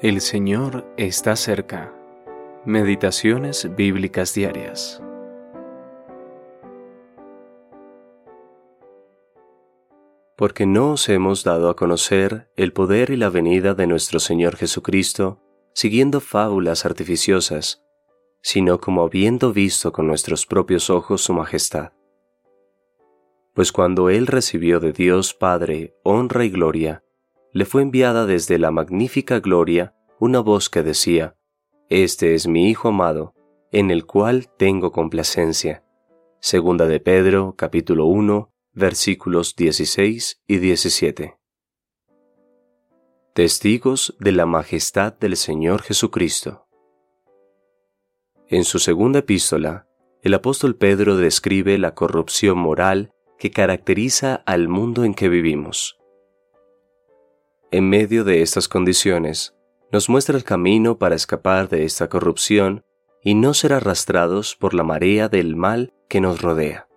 El Señor está cerca. Meditaciones bíblicas diarias. Porque no os hemos dado a conocer el poder y la venida de nuestro Señor Jesucristo siguiendo fábulas artificiosas, sino como habiendo visto con nuestros propios ojos su majestad. Pues cuando Él recibió de Dios Padre honra y gloria, le fue enviada desde la magnífica gloria una voz que decía, Este es mi Hijo amado, en el cual tengo complacencia. Segunda de Pedro, capítulo 1, versículos 16 y 17. Testigos de la majestad del Señor Jesucristo. En su segunda epístola, el apóstol Pedro describe la corrupción moral que caracteriza al mundo en que vivimos. En medio de estas condiciones, nos muestra el camino para escapar de esta corrupción y no ser arrastrados por la marea del mal que nos rodea.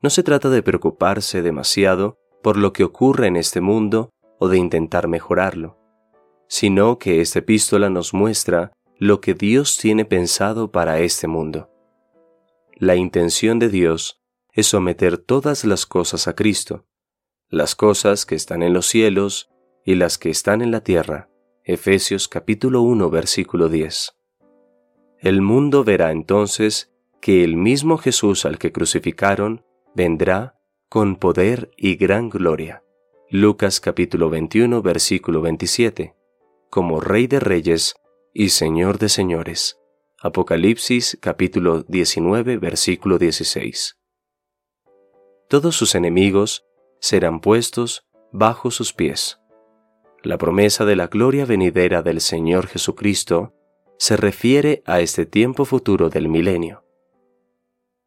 No se trata de preocuparse demasiado por lo que ocurre en este mundo o de intentar mejorarlo, sino que esta epístola nos muestra lo que Dios tiene pensado para este mundo. La intención de Dios es someter todas las cosas a Cristo, las cosas que están en los cielos y las que están en la tierra. Efesios capítulo 1 versículo 10. El mundo verá entonces que el mismo Jesús al que crucificaron vendrá con poder y gran gloria. Lucas capítulo 21 versículo 27, como Rey de Reyes y Señor de Señores. Apocalipsis capítulo 19 versículo 16. Todos sus enemigos serán puestos bajo sus pies. La promesa de la gloria venidera del Señor Jesucristo se refiere a este tiempo futuro del milenio.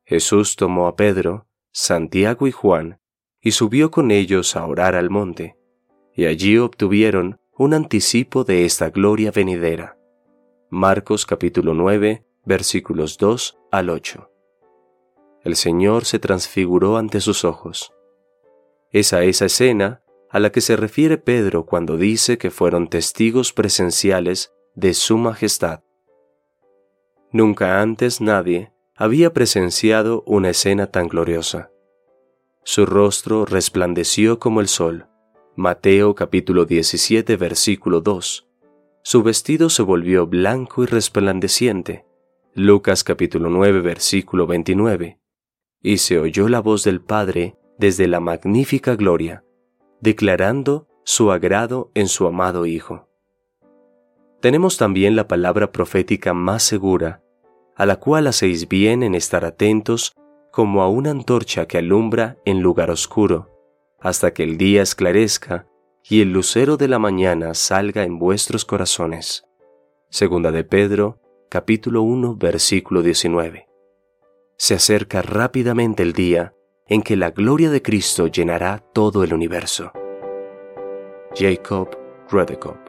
Jesús tomó a Pedro, Santiago y Juan y subió con ellos a orar al monte, y allí obtuvieron un anticipo de esta gloria venidera. Marcos capítulo 9 versículos 2 al 8. El Señor se transfiguró ante sus ojos. Esa esa escena a la que se refiere Pedro cuando dice que fueron testigos presenciales de su majestad. Nunca antes nadie había presenciado una escena tan gloriosa. Su rostro resplandeció como el sol. Mateo capítulo 17 versículo 2. Su vestido se volvió blanco y resplandeciente. Lucas capítulo 9 versículo 29. Y se oyó la voz del Padre desde la magnífica gloria declarando su agrado en su amado Hijo. Tenemos también la palabra profética más segura, a la cual hacéis bien en estar atentos como a una antorcha que alumbra en lugar oscuro, hasta que el día esclarezca y el lucero de la mañana salga en vuestros corazones. Segunda de Pedro, capítulo 1, versículo 19. Se acerca rápidamente el día en que la gloria de Cristo llenará todo el universo. Jacob Redekop